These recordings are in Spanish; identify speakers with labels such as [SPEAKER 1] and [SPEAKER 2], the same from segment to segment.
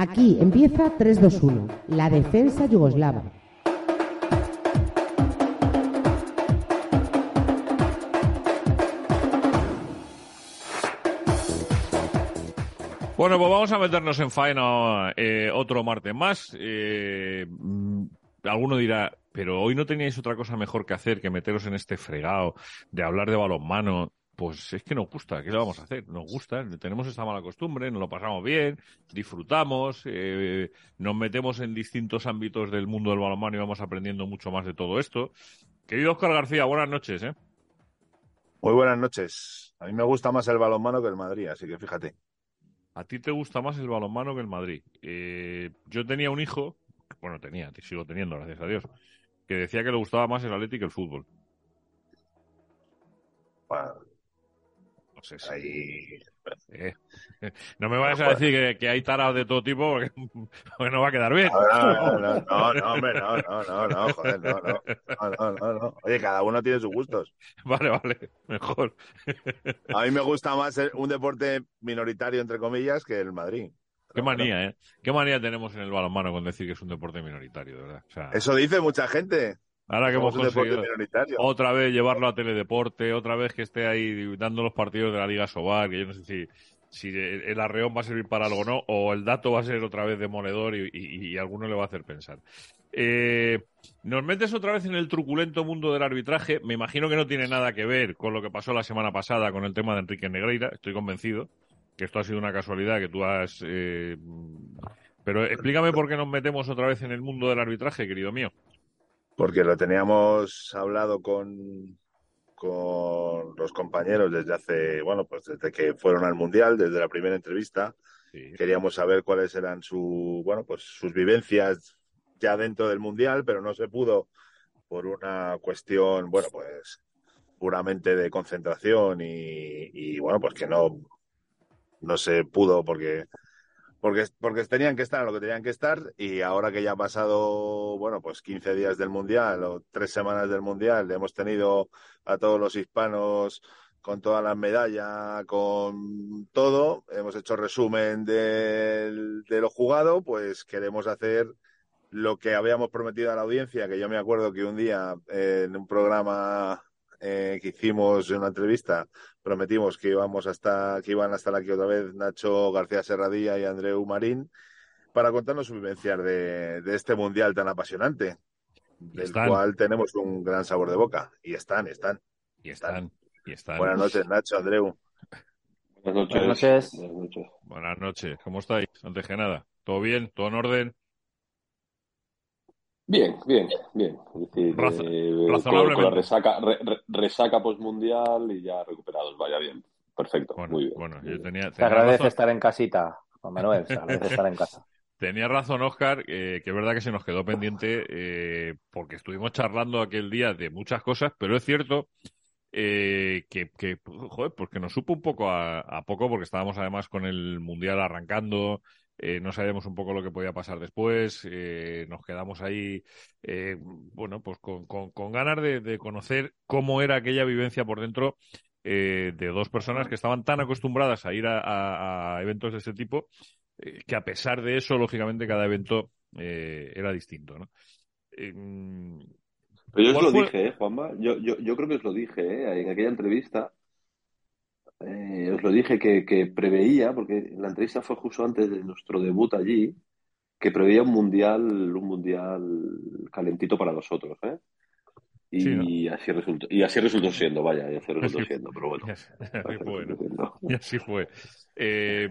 [SPEAKER 1] Aquí empieza 3-2-1, la defensa yugoslava.
[SPEAKER 2] Bueno, pues vamos a meternos en faena eh, otro martes más. Eh, mm, alguno dirá, pero hoy no teníais otra cosa mejor que hacer que meteros en este fregado de hablar de balonmano. Pues es que nos gusta, ¿qué le vamos a hacer? Nos gusta, tenemos esta mala costumbre, nos lo pasamos bien, disfrutamos, eh, nos metemos en distintos ámbitos del mundo del balonmano y vamos aprendiendo mucho más de todo esto. Querido Oscar García, buenas noches. ¿eh?
[SPEAKER 3] Muy buenas noches. A mí me gusta más el balonmano que el Madrid, así que fíjate.
[SPEAKER 2] A ti te gusta más el balonmano que el Madrid. Eh, yo tenía un hijo, bueno, tenía, sigo teniendo, gracias a Dios, que decía que le gustaba más el Atlético que el fútbol.
[SPEAKER 3] Bueno,
[SPEAKER 2] no. Ahí... Eh, me vayas a decir que, hay taras de todo tipo porque, no va a quedar bien.
[SPEAKER 3] No, no, no, no, no, hombre, no, no, no, no, joder, no, no, no, no, no. Oye, cada uno tiene sus gustos.
[SPEAKER 2] Vale, vale, mejor.
[SPEAKER 3] A mí me gusta más un deporte minoritario, entre comillas, que el Madrid.
[SPEAKER 2] Qué manía, ¿eh? Qué manía tenemos en el balonmano con decir que es un deporte minoritario, de verdad. O sea,
[SPEAKER 3] Eso dice mucha gente.
[SPEAKER 2] Ahora que hemos conseguido otra vez llevarlo a teledeporte, otra vez que esté ahí dando los partidos de la Liga Sobar, que yo no sé si, si el arreón va a servir para algo o no, o el dato va a ser otra vez demoledor y, y, alguno le va a hacer pensar. Eh, nos metes otra vez en el truculento mundo del arbitraje. Me imagino que no tiene nada que ver con lo que pasó la semana pasada con el tema de Enrique Negreira. Estoy convencido que esto ha sido una casualidad que tú has. Eh, pero explícame por qué nos metemos otra vez en el mundo del arbitraje, querido mío
[SPEAKER 3] porque lo teníamos hablado con, con los compañeros desde hace, bueno, pues desde que fueron al Mundial, desde la primera entrevista. Queríamos saber cuáles eran su, bueno, pues sus vivencias ya dentro del Mundial, pero no se pudo por una cuestión, bueno, pues puramente de concentración y, y bueno, pues que no, no se pudo porque porque, porque tenían que estar lo que tenían que estar y ahora que ya ha pasado, bueno, pues 15 días del Mundial o tres semanas del Mundial, hemos tenido a todos los hispanos con todas las medallas, con todo, hemos hecho resumen de, de lo jugado, pues queremos hacer lo que habíamos prometido a la audiencia, que yo me acuerdo que un día en un programa eh, que hicimos en una entrevista, prometimos que íbamos hasta, que iban a estar aquí otra vez Nacho García Serradilla y Andreu Marín para contarnos su vivencia de, este mundial tan apasionante, del cual tenemos un gran sabor de boca. Y están, están.
[SPEAKER 2] Y están, y están.
[SPEAKER 3] Buenas noches, Nacho, Andreu.
[SPEAKER 4] Buenas noches.
[SPEAKER 2] Buenas noches. Buenas noches. ¿Cómo estáis? Antes que nada, ¿todo bien? ¿Todo en orden?
[SPEAKER 4] Bien, bien, bien. Es decir, con, la resaca, resaca postmundial y ya recuperados, vaya bien. Perfecto, muy bien.
[SPEAKER 2] Bueno, yo tenía,
[SPEAKER 5] Te agradece estar en casita, Juan Manuel, agradece estar en casa.
[SPEAKER 2] Tenía razón, Oscar, eh, que es verdad que se nos quedó pendiente eh, porque estuvimos charlando aquel día de muchas cosas, pero es cierto eh, que, que, joder, pues que nos supo un poco a, a, poco porque estábamos además con el Mundial arrancando, eh, no sabíamos un poco lo que podía pasar después, eh, nos quedamos ahí, eh, bueno, pues con, con, ganas de, conocer cómo era aquella vivencia por dentro de dos personas que estaban tan acostumbradas a ir a, eventos de este tipo, que a pesar de eso, lógicamente, cada evento era distinto, ¿no?
[SPEAKER 4] Pero yo os lo dije, ¿eh, Juanma? Yo, yo, yo creo que os lo dije en aquella entrevista eh, os lo dije que, que, preveía, porque la entrevista fue justo antes de nuestro debut allí, que preveía un mundial, un mundial calentito para nosotros, ¿eh? Y, así resultó, y así resultó siendo, vaya, y así resultó siendo, pero bueno.
[SPEAKER 2] Y así fue. Eh,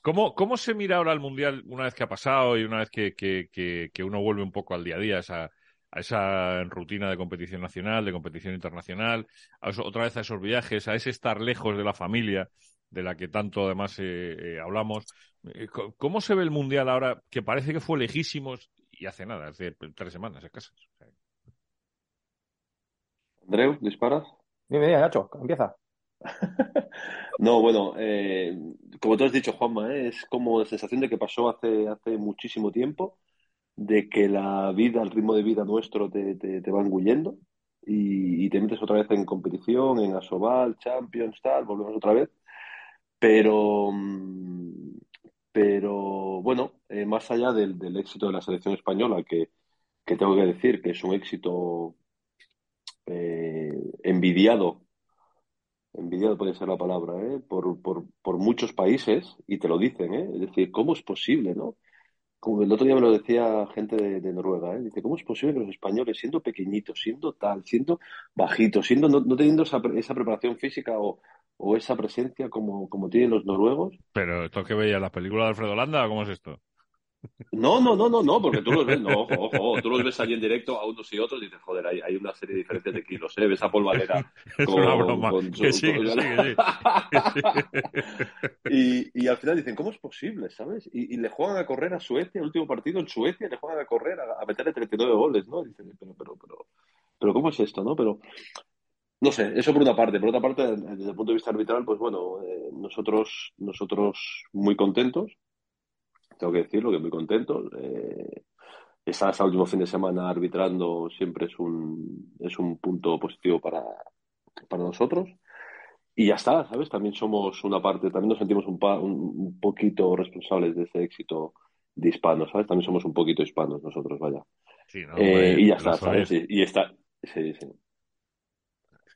[SPEAKER 2] ¿cómo, ¿Cómo se mira ahora el mundial una vez que ha pasado y una vez que, que, que, que uno vuelve un poco al día a día, esa, a esa rutina de competición nacional, de competición internacional, otra vez a esos viajes, a ese estar lejos de la familia, de la que tanto además eh, eh, hablamos. Eh, ¿Cómo se ve el Mundial ahora, que parece que fue lejísimos y hace nada, hace tres semanas escasas?
[SPEAKER 4] Andreu, ¿disparas?
[SPEAKER 5] Dime, dime, Nacho, empieza.
[SPEAKER 4] no, bueno, como tú has dicho, Juanma, es como la sensación de que pasó hace, hace muchísimo tiempo de que la vida, el ritmo de vida nuestro te, te, va engullendo y, te metes otra vez en competición, en Asobal, Champions, tal, volvemos otra vez. Pero, mm, pero bueno, más allá del, del éxito de la selección española, que, que tengo que decir que es un éxito eh, envidiado, envidiado puede ser la palabra, ¿eh? por, por, por, muchos países, y te lo dicen, ¿eh? es decir, ¿cómo es posible, no? Como el otro día me lo decía gente de, Noruega, ¿eh? dice, ¿cómo es posible que los españoles, siendo pequeñitos, siendo tal, siendo bajitos, siendo no, teniendo esa, esa, preparación física o, esa presencia como, tienen los noruegos?
[SPEAKER 2] Pero esto que veía la película de Alfredo Landa, ¿cómo es esto?
[SPEAKER 4] No, no, no, no, no, porque tú los ves, no, ojo, ojo, tú los ves allí en directo a unos y otros y dices, joder, hay, hay una serie de diferencias de kilos, ¿eh? Ves a Paul Valera
[SPEAKER 2] con, es una broma. Con que sí, con... sí,
[SPEAKER 4] y, y, al final dicen, ¿cómo es posible, sabes? Y, y, le juegan a correr a Suecia, el último partido en Suecia, le juegan a correr a, a meterle 39 goles, ¿no? Dicen, pero, pero, pero, pero, ¿cómo es esto, no? Pero, no sé, eso por una parte. Por otra parte, desde el punto de vista arbitral, pues bueno, eh, nosotros, nosotros muy contentos tengo que decirlo, que muy contento. Eh, estar hasta el último fin de semana arbitrando siempre es un, es un punto positivo para, para nosotros. Y ya está, ¿sabes? También somos una parte, también nos sentimos un, un, poquito responsables de ese éxito de hispanos, ¿sabes? También somos un poquito hispanos nosotros, vaya.
[SPEAKER 2] Sí, ¿no?
[SPEAKER 4] eh, y ya está, ¿sabes? Y, y, está, sí, sí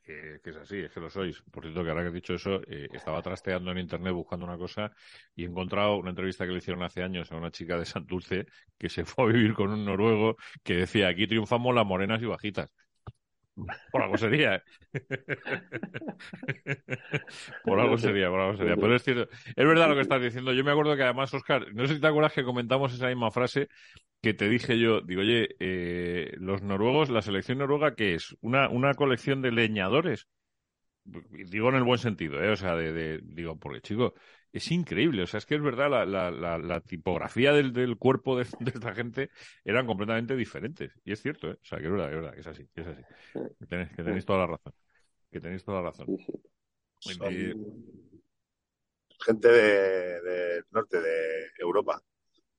[SPEAKER 2] que, es así, es que lo sois. Por cierto, que ahora que has dicho eso, eh, estaba trasteando en internet buscando una cosa y he encontrado una entrevista que le hicieron hace años a una chica de Santurce que se fue a vivir con un noruego que decía, aquí triunfamos las morenas y bajitas. Por algo sería, ¿eh? por algo sería, por algo sería. Pero es cierto, es verdad lo que estás diciendo. Yo me acuerdo que además, Oscar, no sé si te acuerdas que comentamos esa misma frase que te dije yo, digo, oye, eh, los noruegos, la selección noruega, ¿qué es? ¿Una, una colección de leñadores? Digo en el buen sentido, ¿eh? O sea, de, digo, porque chico, es increíble, o sea, es que es verdad, la, la, la, tipografía del, del cuerpo de, esta gente eran completamente diferentes. Y es cierto, ¿eh? O sea, que es verdad, es verdad, que es así, que es así. Que tenéis, que tenéis toda la razón. Que tenéis toda la razón.
[SPEAKER 3] Gente del de norte de Europa,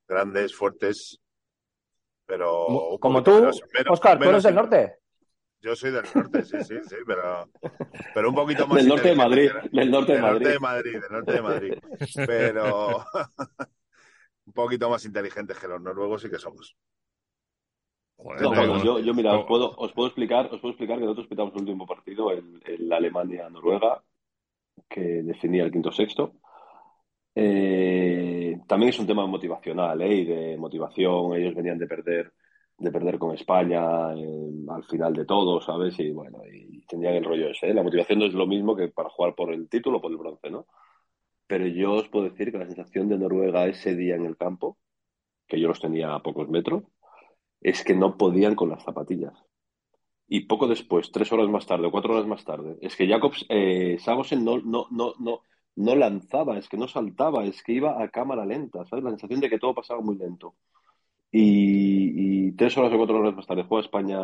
[SPEAKER 3] grandes, fuertes, pero...
[SPEAKER 5] Como tú, Oscar, ¿tú eres del norte?
[SPEAKER 3] Yo soy del norte, sí, sí, sí, pero, pero un poquito más...
[SPEAKER 4] Del norte de Madrid, del norte de Madrid.
[SPEAKER 3] Norte de Madrid, del norte de Madrid. Pero un poquito más inteligentes que los noruegos sí que somos.
[SPEAKER 4] Joder, yo, yo, mira, os puedo, os puedo explicar, os puedo explicar que nosotros pitamos el último partido en, la Alemania-Noruega, que definía el quinto sexto. Eh, también es un tema motivacional, ¿eh? Y de motivación. Ellos venían de perder, de perder con España eh, al final de todo, ¿sabes? Y bueno, y tenían el rollo ese. ¿eh? La motivación no es lo mismo que para jugar por el título o por el bronce, ¿no? Pero yo os puedo decir que la sensación de Noruega ese día en el campo, que yo los tenía a pocos metros, es que no podían con las zapatillas. Y poco después, tres horas más tarde o cuatro horas más tarde, es que Jacobs, eh, no, no, no, no, no lanzaba, es que no saltaba, es que iba a cámara lenta, ¿sabes? La sensación de que todo pasaba muy lento. Y, tres horas o cuatro horas más tarde juega España,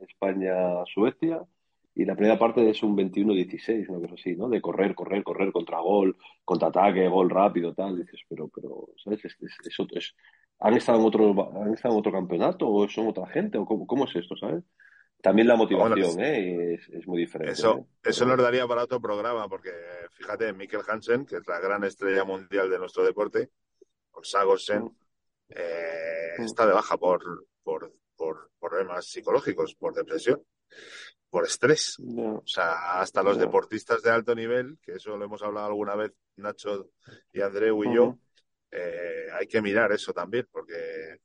[SPEAKER 4] España, Suecia, y la primera parte es un 21-16, una cosa así, ¿no? De correr, correr, correr, contra gol, contraataque, gol rápido, tal. dices, pero, pero, ¿sabes? Es, es, ¿han, estado en otro, ¿Han estado en otro campeonato o son otra gente? ¿O cómo, cómo es esto, ¿sabes? También la motivación ¿eh? es, muy diferente.
[SPEAKER 3] Eso,
[SPEAKER 4] ¿eh?
[SPEAKER 3] eso nos daría para otro programa, porque fíjate, Mikkel Hansen, que es la gran estrella mundial de nuestro deporte, con Sagosen, mm. Eh, está de baja por, por, por, problemas psicológicos, por depresión, por estrés. O sea, hasta los deportistas de alto nivel, que eso lo hemos hablado alguna vez Nacho y Andreu y yo, eh, hay que mirar eso también, porque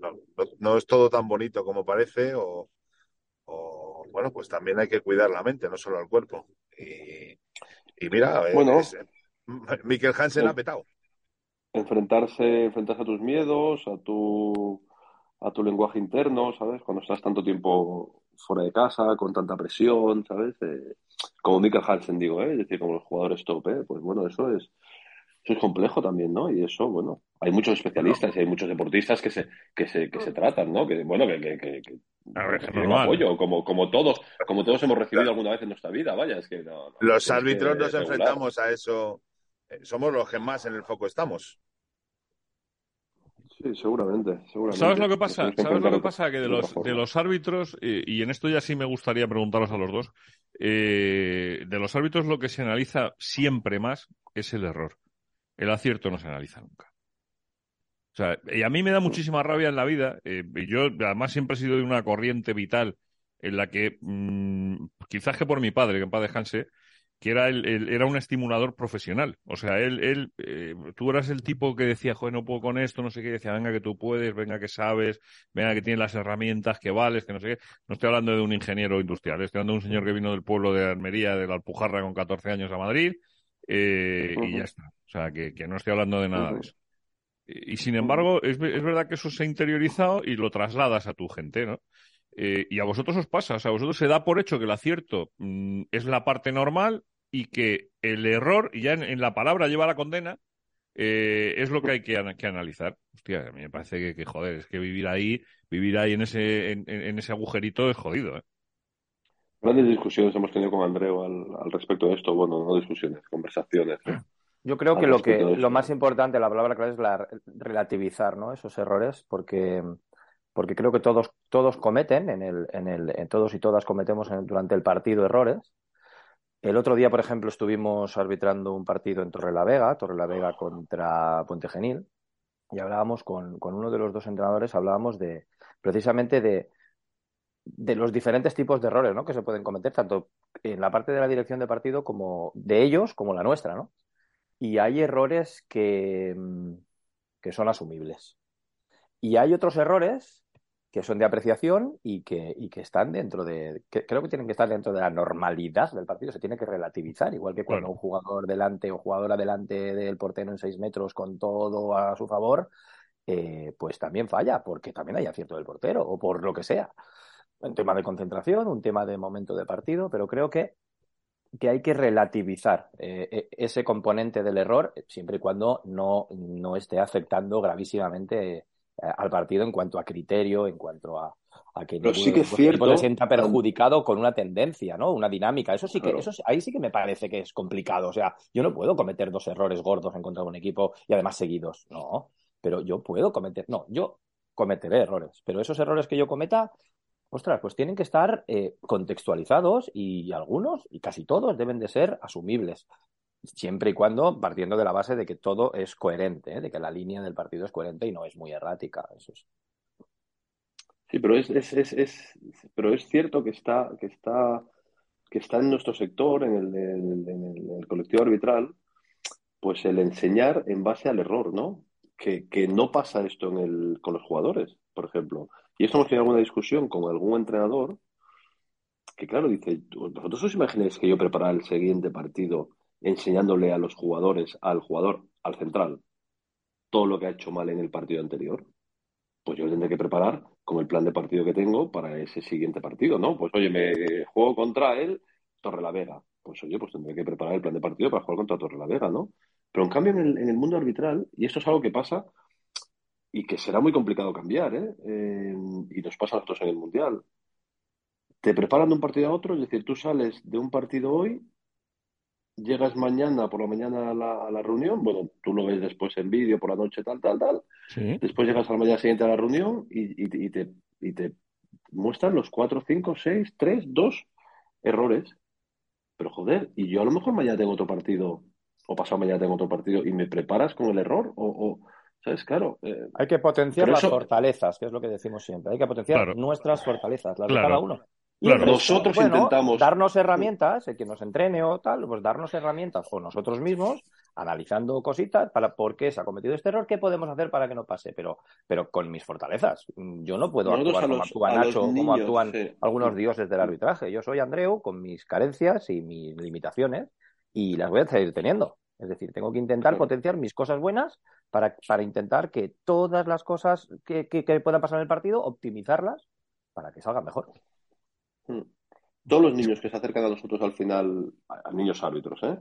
[SPEAKER 3] no, no es todo tan bonito como parece o o bueno, pues también hay que cuidar la mente, no solo el cuerpo. Y, mira, bueno, es, Mikkel Hansen ha petado.
[SPEAKER 4] Enfrentarse, enfrentarse a tus miedos, a tu a tu lenguaje interno, ¿sabes? Cuando estás tanto tiempo fuera de casa, con tanta presión, ¿sabes? Eh, como Mikkel Hansen, digo, ¿eh? Es decir, como los jugadores top, ¿eh? Pues bueno, eso es, eso es complejo también, ¿no? Y eso, bueno, hay muchos especialistas y hay muchos deportistas que se, que se, que se tratan, ¿no? Que, bueno, que, que, que, apoyo, como, como todos, como todos hemos recibido alguna vez en nuestra vida, vaya, es que
[SPEAKER 3] Los árbitros nos enfrentamos a eso, eh, somos los que más en el foco estamos.
[SPEAKER 4] Sí, seguramente, seguramente.
[SPEAKER 2] ¿Sabes lo que pasa? ¿Sabes lo que pasa? Que de los, de los árbitros, y en esto ya sí me gustaría preguntaros a los dos, eh, de los árbitros lo que se analiza siempre más es el error. El acierto no se analiza nunca. sea, y a mí me da muchísima rabia en la vida. Eh, y yo, además, siempre he sido de una corriente vital en la que, mm, quizás que por mi padre, que en paz descanse, que era, el, era un estimulador profesional. O sea, él, él eh, tú eras el tipo que decía, joder, no puedo con esto, no sé qué, decía, venga que tú puedes, venga que sabes, venga que tienes las herramientas, que vales, que no sé qué. No estoy hablando de un ingeniero industrial, estoy hablando de un señor que vino del pueblo de Almería, de la Alpujarra, con 14 años a Madrid, eh, y ya está. O sea, que, que, no estoy hablando de nada de eso. Y, sin embargo, es, es verdad que eso se ha interiorizado y lo trasladas a tu gente, ¿no? Eh, y a vosotros os pasa, o sea, a vosotros se da por hecho que el acierto mm, es la parte normal y que el error, y ya en, la palabra lleva la condena, eh, es lo que hay que, analizar. Hostia, a mí me parece que, joder, es que vivir ahí, vivir ahí en ese, en, ese agujerito es jodido. ¿eh?
[SPEAKER 4] Grandes discusiones hemos tenido con Andreu al, respecto de esto. Bueno, no discusiones, conversaciones.
[SPEAKER 5] Yo creo que lo que lo más importante, la palabra clave es la relativizar, ¿no? Esos errores, porque porque creo que todos, todos cometen, en el, en el, en todos y todas cometemos durante el partido errores. El otro día, por ejemplo, estuvimos arbitrando un partido en Torre la Vega, Torre la Vega contra Puente Genil, y hablábamos con, con uno de los dos entrenadores, hablábamos de precisamente de, de los diferentes tipos de errores ¿no? que se pueden cometer, tanto en la parte de la dirección de partido como de ellos como la nuestra, ¿no? Y hay errores que, que son asumibles. Y hay otros errores que son de apreciación y que, y que están dentro de, creo que tienen que estar dentro de la normalidad del partido, se tiene que relativizar, igual que cuando un jugador delante o jugadora delante del portero en seis metros con todo a su favor, eh, pues también falla, porque también hay acierto del portero o por lo que sea. Un tema de concentración, un tema de momento de partido, pero creo que, que hay que relativizar eh, e, ese componente del error siempre y cuando no, no esté afectando gravísimamente al partido en cuanto a criterio, en cuanto a, a que
[SPEAKER 4] Pero sí que es cierto,
[SPEAKER 5] se sienta perjudicado con una tendencia, ¿no? Una dinámica. Eso sí que, eso ahí sí que me parece que es complicado. O sea, yo no puedo cometer dos errores gordos en contra de un equipo y además seguidos. No. Pero yo puedo cometer. No, yo cometeré errores. Pero esos errores que yo cometa, ostras, pues tienen que estar eh, contextualizados y algunos, y casi todos, deben de ser asumibles siempre y cuando partiendo de la base de que todo es coherente, ¿eh? de que la línea del partido es coherente y no es muy errática. Eso es.
[SPEAKER 4] Sí, pero es, es, es, es, pero es cierto que está, que está, que está en nuestro sector, en el, en el, colectivo arbitral, pues el enseñar en base al error, ¿no? Que, que no pasa esto en el, con los jugadores, por ejemplo. Y esto hemos tenido alguna discusión con algún entrenador que, claro, dice, ¿vosotros os imagináis que yo preparara el siguiente partido enseñándole a los jugadores, al jugador, al central, todo lo que ha hecho mal en el partido anterior, pues yo tendré que preparar como el plan de partido que tengo para ese siguiente partido, ¿no? Pues oye, me juego contra él, Torre la Vega. Pues oye, pues tendré que preparar el plan de partido para jugar contra Torre la Vega, ¿no? Pero en cambio en el, mundo arbitral, y esto es algo que pasa y que será muy complicado cambiar, ¿eh? ¿eh? y nos pasa a nosotros en el Mundial. Te preparan de un partido a otro, es decir, tú sales de un partido hoy llegas mañana por la mañana a la, a la, reunión, bueno, tú lo ves después en vídeo por la noche, tal, tal, tal. Después llegas a la mañana siguiente a la reunión y, y, te, y te muestran los cuatro, cinco, seis, tres, dos errores. Pero joder, y yo a lo mejor mañana tengo otro partido, o pasado mañana tengo otro partido, y me preparas con el error, o, o ¿sabes? Claro. Eh,
[SPEAKER 5] hay que potenciar las fortalezas, que es lo que decimos siempre. Hay que potenciar nuestras fortalezas, las de cada uno.
[SPEAKER 4] Y nosotros intentamos
[SPEAKER 5] darnos herramientas, el que nos entrene o tal, pues darnos herramientas o nosotros mismos, analizando cositas para por qué se ha cometido este error, qué podemos hacer para que no pase, pero, pero con mis fortalezas. Yo no puedo actuar como actúa Nacho, como actúan algunos dioses del arbitraje. Yo soy Andreu con mis carencias y mis limitaciones y las voy a seguir teniendo. Es decir, tengo que intentar potenciar mis cosas buenas para, para intentar que todas las cosas que, que, que puedan pasar en el partido, optimizarlas para que salgan mejor.
[SPEAKER 4] Hmm. Todos los niños que se acercan a nosotros al final, a niños árbitros, ¿eh?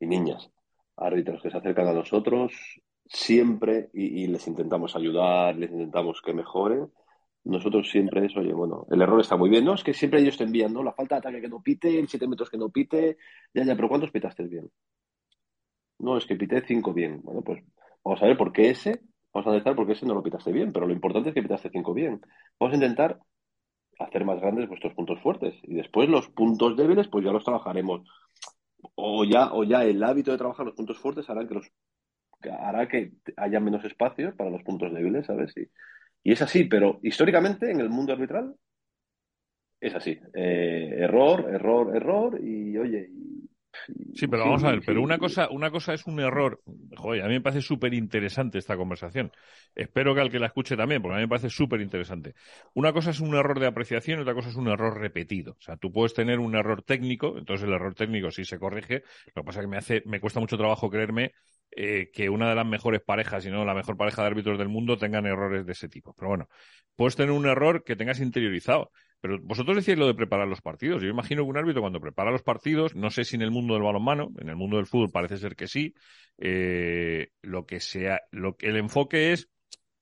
[SPEAKER 4] Y niñas árbitros que se acercan a nosotros, siempre, y, les intentamos ayudar, les intentamos que mejoren, nosotros siempre es, oye, bueno, el error está muy bien, ¿no? Es que siempre ellos te envían, ¿no? La falta de ataque que no pite, el 7 metros que no pite, ya, ya, pero ¿cuántos pitaste bien? No, es que pité 5 bien. Bueno, pues vamos a ver por qué ese, vamos a analizar por qué ese no lo pitaste bien, pero lo importante es que pitaste 5 bien. Vamos a intentar hacer más grandes vuestros puntos fuertes. Y después los puntos débiles, pues ya los trabajaremos. O ya, o ya el hábito de trabajar los puntos fuertes hará que los hará que haya menos espacios para los puntos débiles, ¿sabes? Y, y es así, pero históricamente en el mundo arbitral es así. Eh, error, error, error y oye,
[SPEAKER 2] Sí, pero vamos a ver, pero una cosa, una cosa es un error. Joder, a mí me parece súper interesante esta conversación. Espero que al que la escuche también, porque a mí me parece súper interesante. Una cosa es un error de apreciación y otra cosa es un error repetido. O sea, tú puedes tener un error técnico, entonces el error técnico sí se corrige. Lo que pasa es que me hace, me cuesta mucho trabajo creerme eh, que una de las mejores parejas, y no la mejor pareja de árbitros del mundo, tengan errores de ese tipo. Pero bueno, puedes tener un error que tengas interiorizado. Pero vosotros decís lo de preparar los partidos. Yo imagino que un árbitro cuando prepara los partidos, no sé si en el mundo del balonmano, en el mundo del fútbol parece ser que sí, eh, lo que sea, lo que el enfoque es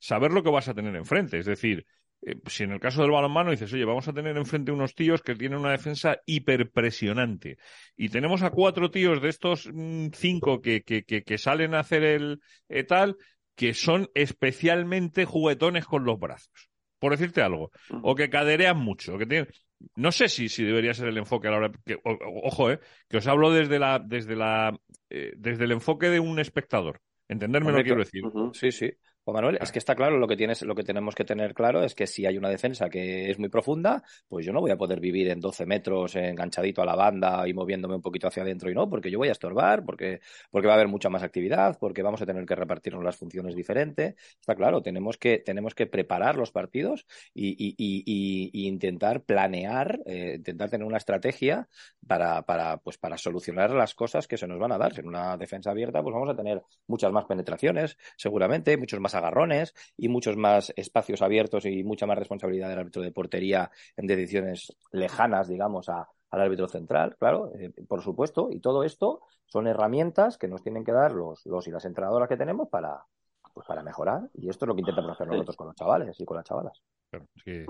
[SPEAKER 2] saber lo que vas a tener enfrente. Es decir, eh, si en el caso del balonmano dices, oye, vamos a tener enfrente unos tíos que tienen una defensa hiperpresionante y tenemos a cuatro tíos de estos mm, cinco que, que, que, salen a hacer el eh, tal, que son especialmente juguetones con los brazos por decirte algo, o que caderean mucho, que no sé si, si debería ser el enfoque a la hora que, ojo, eh, que os hablo desde la, desde la, eh, desde el enfoque de un espectador. Entenderme lo que quiero decir.
[SPEAKER 5] Sí, sí. Juan Manuel, es que está claro, lo que tienes, lo que tenemos que tener claro es que si hay una defensa que es muy profunda, pues yo no voy a poder vivir en 12 metros enganchadito a la banda y moviéndome un poquito hacia adentro y no, porque yo voy a estorbar, porque, porque va a haber mucha más actividad, porque vamos a tener que repartirnos las funciones diferente. Está claro, tenemos que, tenemos que preparar los partidos y, y, y, intentar planear, eh, intentar tener una estrategia para, para, pues para solucionar las cosas que se nos van a dar. En una defensa abierta, pues vamos a tener muchas más penetraciones, seguramente, muchos más agarrones y muchos más espacios abiertos y mucha más responsabilidad del árbitro de portería en decisiones lejanas, digamos, a, al árbitro central, claro, eh, por supuesto. Y todo esto son herramientas que nos tienen que dar los, los y las entrenadoras que tenemos para, pues para mejorar. Y esto es lo que intentamos hacer nosotros con los chavales y con las chavalas.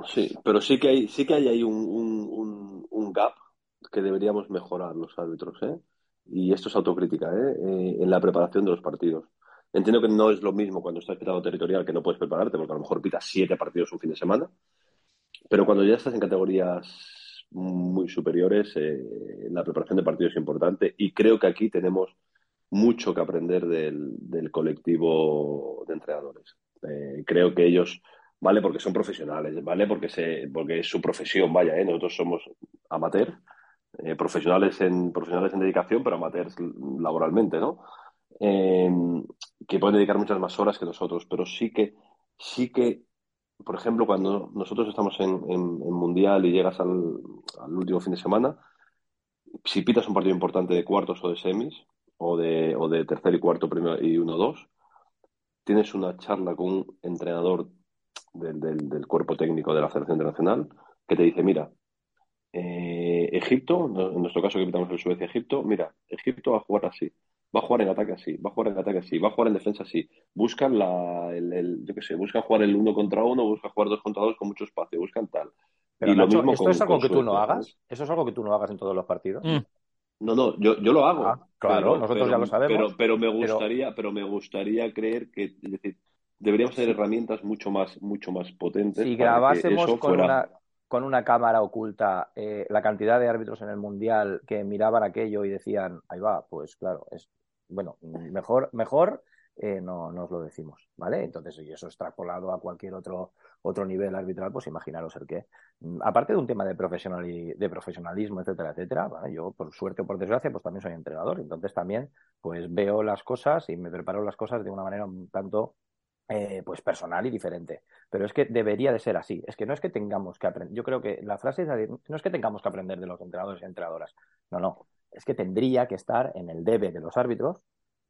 [SPEAKER 4] Sí, pero sí que hay, sí que hay ahí un, un, un, gap que deberíamos mejorar los árbitros, ¿eh? Y esto es autocrítica, ¿eh? ¿eh? En la preparación de los partidos. Entiendo que no es lo mismo cuando estás pitado territorial que no puedes prepararte, porque a lo mejor pitas siete partidos un fin de semana. Pero cuando ya estás en categorías muy superiores, eh, la preparación de partidos es importante y creo que aquí tenemos mucho que aprender del, colectivo de entrenadores. Eh, creo que ellos, vale, porque son profesionales, vale, porque, se, porque es su profesión, vaya, ¿eh? nosotros somos amateur, profesionales, en, profesionales en dedicación, pero amateurs laboralmente, ¿no? Em, que pueden dedicar muchas más horas que nosotros, pero sí que, sí que, por ejemplo, cuando nosotros estamos en, Mundial y llegas al, último fin de semana, si pitas un partido importante de cuartos o de semis, o de, o de tercer y cuarto primero y uno dos, tienes una charla con un entrenador del, del, cuerpo técnico de la Federación Internacional que te dice, mira, eh, Egipto, en nuestro caso que pitamos el Suecia-Egipto, mira, Egipto va a jugar así va a jugar en ataque así, va a jugar en ataque así, va a jugar en defensa así. Buscan la, el, yo qué sé, buscan jugar el uno contra uno, buscan jugar dos contra dos con mucho espacio, buscan tal.
[SPEAKER 5] Pero, y lo mismo ¿esto es algo que tú no hagas? ¿Eso es algo que tú no hagas en todos los partidos? Mm.
[SPEAKER 4] No, no, yo, yo lo hago.
[SPEAKER 5] Ah, claro, nosotros ya lo sabemos.
[SPEAKER 4] Pero, pero me gustaría, pero... me gustaría creer que, es decir, deberíamos tener herramientas mucho más, mucho más potentes.
[SPEAKER 5] Si grabásemos con una con una cámara oculta eh, la cantidad de árbitros en el mundial que miraban aquello y decían, ahí va, pues claro, es, bueno, mejor, mejor eh, no, no, os lo decimos, ¿vale? Entonces, y eso extrapolado a cualquier otro, otro nivel arbitral, pues imaginaros el que. Mm, aparte de un tema de, profesional de profesionalismo, etcétera, etcétera, yo por suerte o por desgracia, pues también soy entrenador. Entonces también, pues veo las cosas y me preparo las cosas de una manera un tanto eh, pues personal y diferente. Pero es que debería de ser así. Es que no es que tengamos que aprender. Yo creo que la frase es no es que tengamos que aprender de los entrenadores y entrenadoras. No, no es que tendría que estar en el debe de los árbitros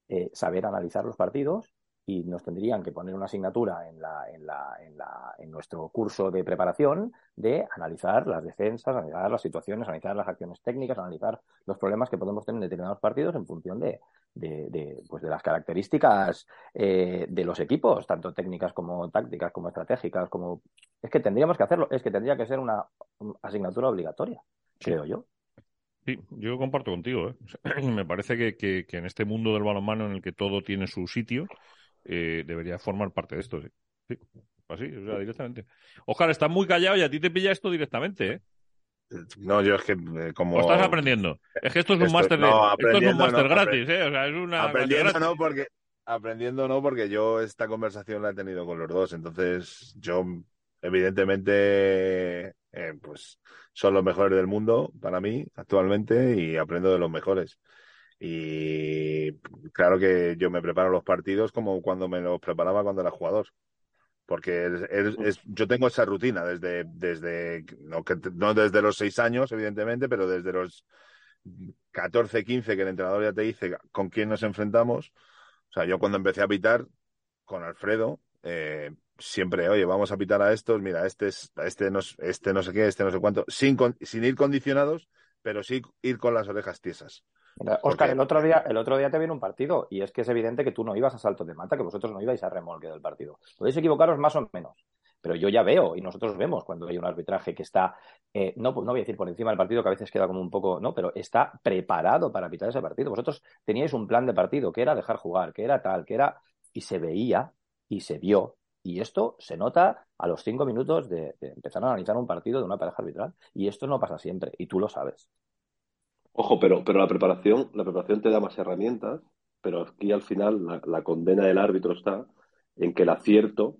[SPEAKER 5] eh, saber analizar los partidos y nos tendrían que poner una asignatura en, la, en, la, en, la, en nuestro curso de preparación de analizar las defensas, analizar las situaciones, analizar las acciones técnicas, analizar los problemas que podemos tener en determinados partidos en función de, de, pues de las características eh, de los equipos, tanto técnicas como tácticas, como estratégicas, como es que tendríamos que hacerlo, es que tendría que ser una asignatura obligatoria, creo yo.
[SPEAKER 2] Sí, yo comparto contigo. ¿eh? Me parece que, que, en este mundo del balonmano en el que todo tiene su sitio, eh, debería formar parte de esto. Sí, sí así, o sea, directamente. Ojalá, estás muy callado y a ti te pilla esto directamente, ¿eh?
[SPEAKER 3] No, yo es que eh, como...
[SPEAKER 2] ¿O estás aprendiendo? Es que esto es un máster de... esto es un máster gratis, ¿eh? O sea, es una...
[SPEAKER 3] Aprendiendo no, porque aprendiendo no, porque yo esta conversación la he tenido con los dos, entonces yo evidentemente eh, pues son los mejores del mundo para mí actualmente y aprendo de los mejores. Y claro que yo me preparo los partidos como cuando me los preparaba cuando era jugador. Porque yo tengo esa rutina desde, desde no, no desde los seis años, evidentemente, pero desde los 14, 15 que el entrenador ya te dice con quién nos enfrentamos. O sea, yo cuando empecé a pitar con Alfredo, eh, siempre, oye, vamos a pitar a estos, mira, este es, este no, este no sé qué, este no sé cuánto, sin, sin ir condicionados, pero sí ir con las orejas tiesas.
[SPEAKER 5] Oscar, el otro día, el otro día te viene un partido y es que es evidente que tú no ibas a salto de mata, que vosotros no ibais a remolque del partido. Podéis equivocaros más o menos, pero yo ya veo y nosotros vemos cuando hay un arbitraje que está, eh, no, no voy a decir por encima del partido, que a veces queda como un poco, no, pero está preparado para pitar ese partido. Vosotros teníais un plan de partido que era dejar jugar, que era tal, que era, y se veía y se vio. Y esto se nota a los cinco minutos de, de empezar a analizar un partido de una pareja arbitral. Y esto no pasa siempre, y tú lo sabes.
[SPEAKER 4] Ojo, pero, pero la preparación, la preparación te da más herramientas, pero aquí al final la, condena del árbitro está en que el acierto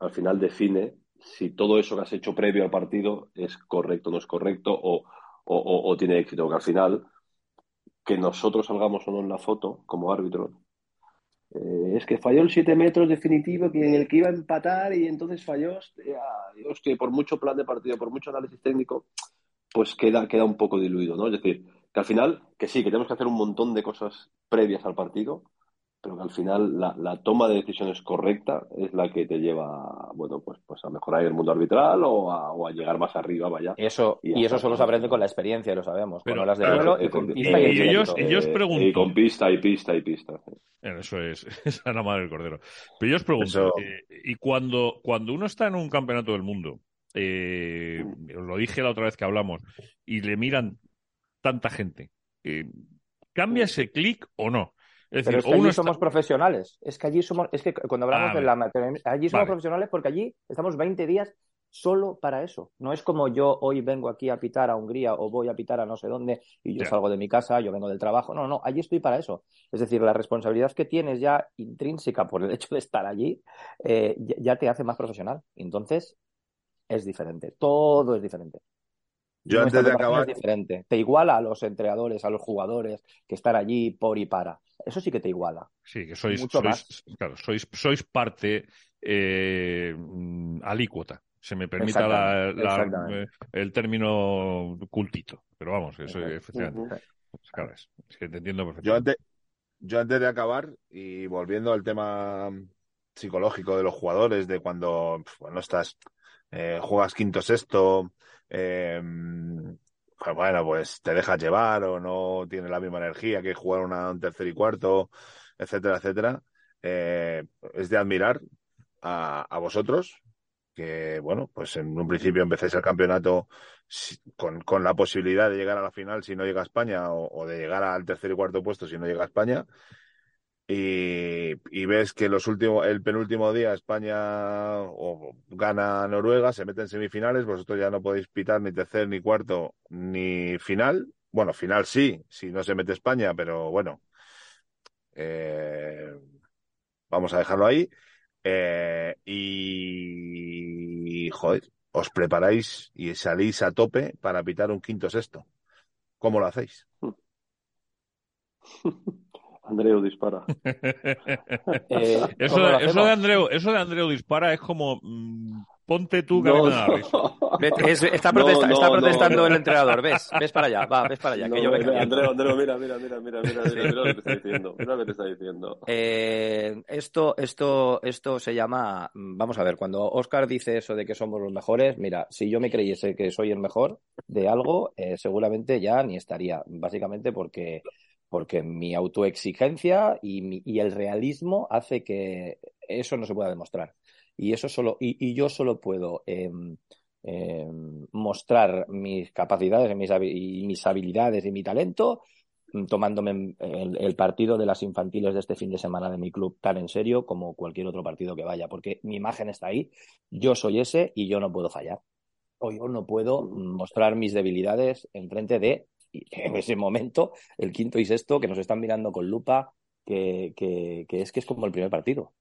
[SPEAKER 4] al final define si todo eso que has hecho previo al partido es correcto o no es correcto o, o, tiene éxito. Porque al final, que nosotros salgamos o no en la foto como árbitros, eh, es que falló el 7 metros definitivo en el que iba a empatar y entonces falló. Hostia, por mucho plan de partido, por mucho análisis técnico, pues queda, queda un poco diluido, ¿no? Es decir, que al final, que sí, que tenemos que hacer un montón de cosas previas al partido, pero que al final la, toma de decisiones correcta es la que te lleva, bueno, pues, pues a mejorar el mundo arbitral o a, llegar más arriba, vaya.
[SPEAKER 5] Eso, y, eso solo se aprende con la experiencia, lo sabemos. Pero, las de vuelo y con pista
[SPEAKER 2] y, ellos, ellos preguntan.
[SPEAKER 4] Y con pista y pista y pista.
[SPEAKER 2] Eso es, esa es la madre del cordero. Pero yo os pregunto, eh, y cuando, cuando uno está en un campeonato del mundo, eh, os lo dije la otra vez que hablamos, y le miran tanta gente, eh, ¿cambia ese clic o no?
[SPEAKER 5] Es decir, Pero es que allí somos profesionales. Es que allí somos, es que cuando hablamos ah, de la allí somos profesionales porque allí estamos 20 días solo para eso. No es como yo hoy vengo aquí a pitar a Hungría o voy a pitar a no sé dónde y yo salgo de mi casa, yo vengo del trabajo. No, no, allí estoy para eso. Es decir, la responsabilidad que tienes ya intrínseca por el hecho de estar allí eh, ya te hace más profesional. Entonces, es diferente. Todo es diferente.
[SPEAKER 3] Yo antes de acabar.
[SPEAKER 5] Es diferente. Te iguala a los entrenadores, a los jugadores que están allí por y para. Eso sí que te iguala.
[SPEAKER 2] Sí, que sois, sois claro, sois, sois parte eh, alícuota. Se me permita el término cultito. Pero vamos, eso efectivamente. Claro, es, que te entiendo perfectamente.
[SPEAKER 3] Yo antes, yo antes de acabar y volviendo al tema psicológico de los jugadores, de cuando bueno, estás eh, juegas quinto sexto, eh, pues bueno, pues te dejas llevar o no tiene la misma energía que jugar una, un tercer y cuarto, etcétera, etcétera. Eh, es de admirar a, vosotros, que bueno, pues en un principio empecéis el campeonato con, con, la posibilidad de llegar a la final si no llega a España o, o, de llegar al tercer y cuarto puesto si no llega a España y, ves que los últimos, el penúltimo día España gana Noruega, se mete en semifinales, vosotros ya no podéis pitar ni tercer, ni cuarto, ni final. Bueno, final sí, si no se mete España, pero bueno, eh, vamos a dejarlo ahí. Eh, y, joder, os preparáis y salís a tope para pitar un quinto sexto. ¿Cómo lo hacéis?
[SPEAKER 4] Andreu dispara.
[SPEAKER 2] Eh, eso, de, eso, de Andreu, eso de Andreu dispara es como mm, ponte tú que no,
[SPEAKER 5] está, protestando el entrenador, ves, ves para allá, va, ves para allá. que yo
[SPEAKER 4] Andreu, Andreu, mira, mira, mira, mira, mira, mira, lo que te está diciendo, mira lo que te está diciendo.
[SPEAKER 5] Eh, esto, esto, esto se llama, vamos a ver, cuando Oscar dice eso de que somos los mejores, mira, si yo me creyese que soy el mejor de algo, eh, seguramente ya ni estaría, básicamente porque porque mi autoexigencia y, y, el realismo hace que eso no se pueda demostrar. Y eso solo, y, yo solo puedo em, em, mostrar mis capacidades y mis, habilidades y mi talento mm, tomándome el, partido de las infantiles de este fin de semana de mi club tan en serio como cualquier otro partido que vaya, porque mi imagen está ahí, yo soy ese y yo no puedo fallar. O yo no puedo mostrar mis debilidades en frente de en ese momento el quinto y sexto que nos están mirando con lupa que, que, que, es que es como el primer partido.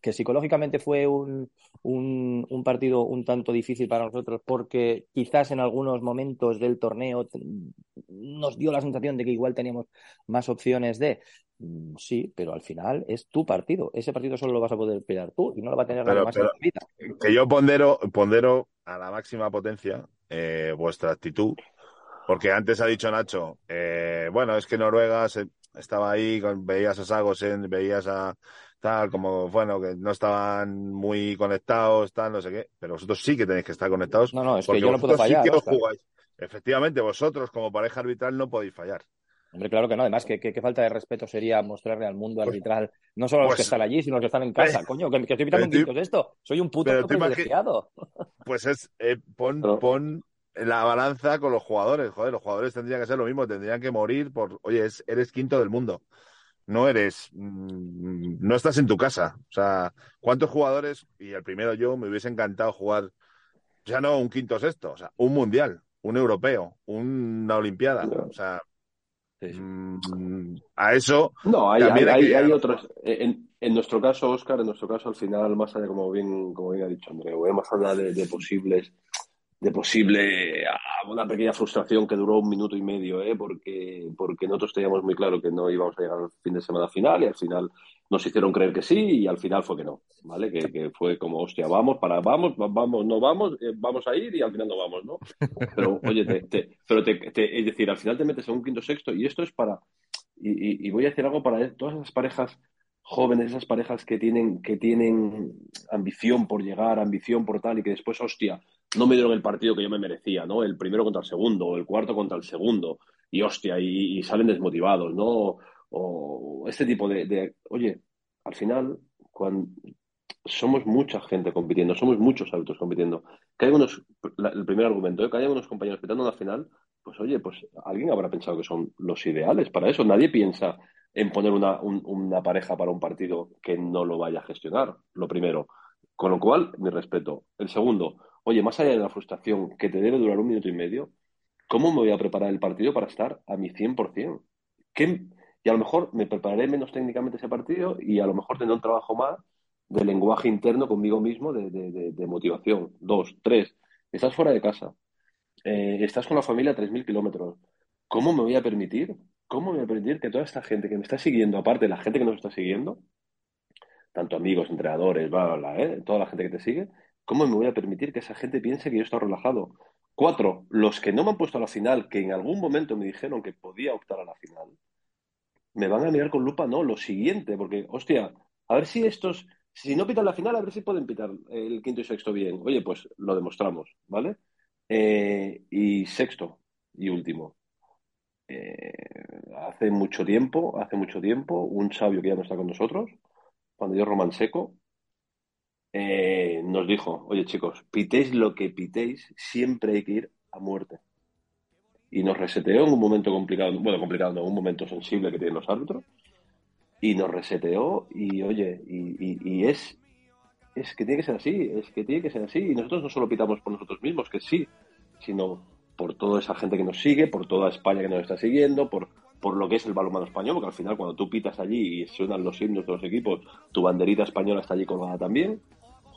[SPEAKER 5] Que psicológicamente fue un, un, un, partido un tanto difícil para nosotros porque quizás en algunos momentos del torneo nos dio la sensación de que igual teníamos más opciones de. Mm, sí, pero al final es tu partido. Ese partido solo lo vas a poder pelear tú y no lo va a tener nadie más en la vida.
[SPEAKER 3] Que yo pondero, pondero a la máxima potencia eh, vuestra actitud. Porque antes ha dicho Nacho, eh, bueno, es que Noruega se, estaba ahí, con, veías a Sagosen, veías a tal, como, bueno, que no estaban muy conectados, tal, no sé qué, pero vosotros sí que tenéis que estar conectados.
[SPEAKER 5] No, no, es que yo no puedo fallar.
[SPEAKER 3] Efectivamente, vosotros como pareja arbitral no podéis fallar.
[SPEAKER 5] Hombre, claro que no. Además, qué, qué, falta de respeto sería mostrarle al mundo pues, arbitral, no solo a los pues, que están allí, sino a los que están en casa. Coño, que, estoy pitando un de esto. Soy un puto privilegiado.
[SPEAKER 3] Pues es, eh, pon, pon la balanza con los jugadores. Joder, los jugadores tendrían que ser lo mismo, tendrían que morir por, oye, eres quinto del mundo. No eres, mm, no estás en tu casa. O sea, ¿cuántos jugadores, y el primero yo, me hubiese encantado jugar, ya no un quinto sexto, o sea, un mundial, un europeo, una olimpiada. O sea, mm, a eso.
[SPEAKER 4] No, hay, hay, hay, otros. En, en, nuestro caso, Oscar, en nuestro caso, al final, más allá, como bien, como bien ha dicho André, más allá de, de posibles de posible una pequeña frustración que duró un minuto y medio, ¿eh? porque, porque nosotros teníamos muy claro que no íbamos a llegar al fin de semana final y al final nos hicieron creer que sí y al final fue que no, ¿vale? Que, fue como, hostia, vamos, para, vamos, vamos, no vamos, eh, vamos a ir y al final no vamos, ¿no? Pero, oye, te, pero te, es decir, al final te metes en un quinto sexto y esto es para, y, y voy a decir algo para todas esas parejas jóvenes, esas parejas que tienen, que tienen ambición por llegar, ambición por tal, y que después, hostia, no me dieron el partido que yo me merecía, ¿no? El primero contra el segundo, el cuarto contra el segundo, y hostia, y, salen desmotivados, ¿no? O, este tipo de, oye, al final, cuando somos mucha gente compitiendo, somos muchos adultos compitiendo, que hay unos, el primer argumento, ¿eh? que hay unos compañeros pitando la final, pues oye, pues alguien habrá pensado que son los ideales para eso. Nadie piensa en poner una, una pareja para un partido que no lo vaya a gestionar, lo primero. Con lo cual, mi respeto. El segundo, oye, más allá de la frustración que te debe durar un minuto y medio, ¿cómo me voy a preparar el partido para estar a mi 100%? ¿Qué, y a lo mejor me prepararé menos técnicamente ese partido y a lo mejor tendré un trabajo más de lenguaje interno conmigo mismo, de, motivación. Dos, tres, estás fuera de casa, eh, estás con la familia a 3.000 kilómetros. ¿Cómo me voy a permitir ¿cómo me voy a permitir que toda esta gente que me está siguiendo, aparte de la gente que nos está siguiendo, tanto amigos, entrenadores, bla, bla, ¿eh? toda la gente que te sigue, ¿cómo me voy a permitir que esa gente piense que yo estoy relajado? Cuatro, los que no me han puesto a la final, que en algún momento me dijeron que podía optar a la final, me van a mirar con lupa, no, lo siguiente, porque, hostia, a ver si estos, si no pitan la final, a ver si pueden pitar el quinto y sexto bien. Oye, pues lo demostramos, ¿vale? Eh, y sexto y último, eh, hace mucho tiempo, hace mucho tiempo, un sabio que ya no está con nosotros, cuando yo Román Seco, eh, nos dijo, oye chicos, pitéis lo que pitéis, siempre hay que ir a muerte. Y nos reseteó en un momento complicado, bueno, complicado, en un momento sensible que tienen los árbitros, y nos reseteó y oye, y, es, es que tiene que ser así, es que tiene que ser así, y nosotros no solo pitamos por nosotros mismos, que sí, sino por toda esa gente que nos sigue, por toda España que nos está siguiendo, por, por lo que es el balonmano español, porque al final cuando tú pitas allí y suenan los himnos de los equipos, tu banderita española está allí colgada también.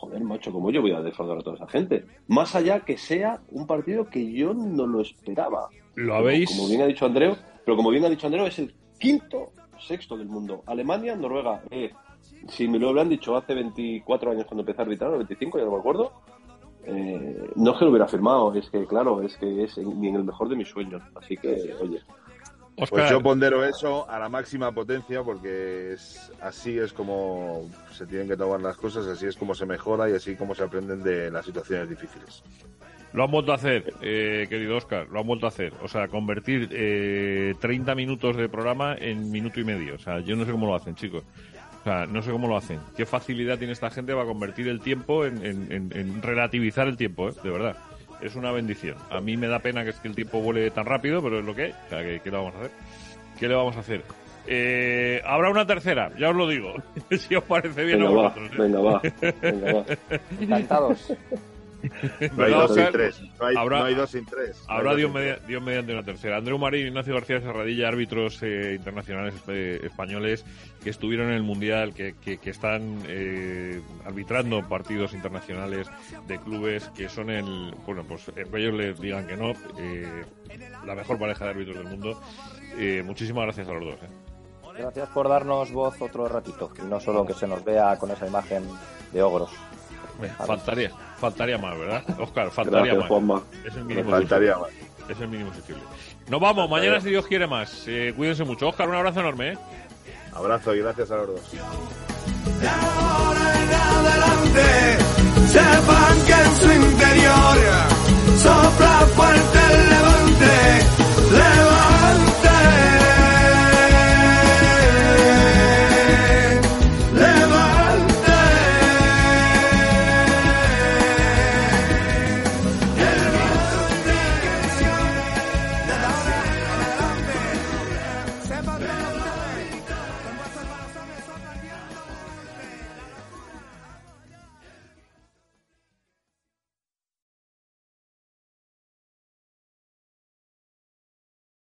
[SPEAKER 4] Joder, macho, como yo voy a defraudar a toda esa gente. Más allá que sea un partido que yo no lo esperaba.
[SPEAKER 2] ¿Lo habéis?
[SPEAKER 4] Como, bien ha dicho Andreu, pero como bien ha dicho Andreu, es el quinto sexto del mundo. Alemania, Noruega. Eh, si me lo habían dicho hace 24 años cuando empecé a arbitrar, o 25, ya no me acuerdo, eh, no es que lo hubiera firmado, es que, claro, es que es ni en el mejor de mis sueños. Así que, oye.
[SPEAKER 3] Pues yo pondero eso a la máxima potencia porque es, así es como se tienen que tomar las cosas, así es como se mejora y así como se aprenden de las situaciones difíciles.
[SPEAKER 2] Lo han vuelto a hacer, eh, querido Oscar, lo han vuelto a hacer. O sea, convertir eh, 30 minutos de programa en minuto y medio. O sea, yo no sé cómo lo hacen, chicos. O sea, no sé cómo lo hacen. ¿Qué facilidad tiene esta gente para convertir el tiempo en, relativizar el tiempo, eh? de verdad? Es una bendición. A mí me da pena que, es que el tiempo vuele tan rápido, pero es lo que hay. O sea, ¿qué, le vamos a hacer? ¿Qué le vamos a hacer? Eh, habrá una tercera, ya os lo digo. si os parece bien
[SPEAKER 4] venga, Va, ¿eh? Venga, va. Venga, va.
[SPEAKER 5] Encantados.
[SPEAKER 3] No hay dos sin tres. No hay, habrá, dos sin tres.
[SPEAKER 2] habrá Dios, mediante una tercera. Andreu Marín, Ignacio García Serradilla, árbitros eh, internacionales eh, españoles que estuvieron en el Mundial, que, que, están eh, arbitrando partidos internacionales de clubes que son el. Bueno, pues ellos les digan que no. la mejor pareja de árbitros del mundo. muchísimas gracias a los dos.
[SPEAKER 5] Gracias por darnos voz otro ratito, y no solo que se nos vea con esa imagen de ogros.
[SPEAKER 2] faltaría, faltaría más, ¿verdad? Oscar, faltaría más. Es el mínimo
[SPEAKER 3] faltaría más.
[SPEAKER 2] Es el mínimo exigible. Nos vamos, mañana si Dios quiere más. Eh, cuídense mucho. Oscar, un abrazo enorme. ¿eh?
[SPEAKER 3] Abrazo y gracias a los dos.
[SPEAKER 6] De ahora en adelante, sepan que en su interior sopla fuerte el levante, levante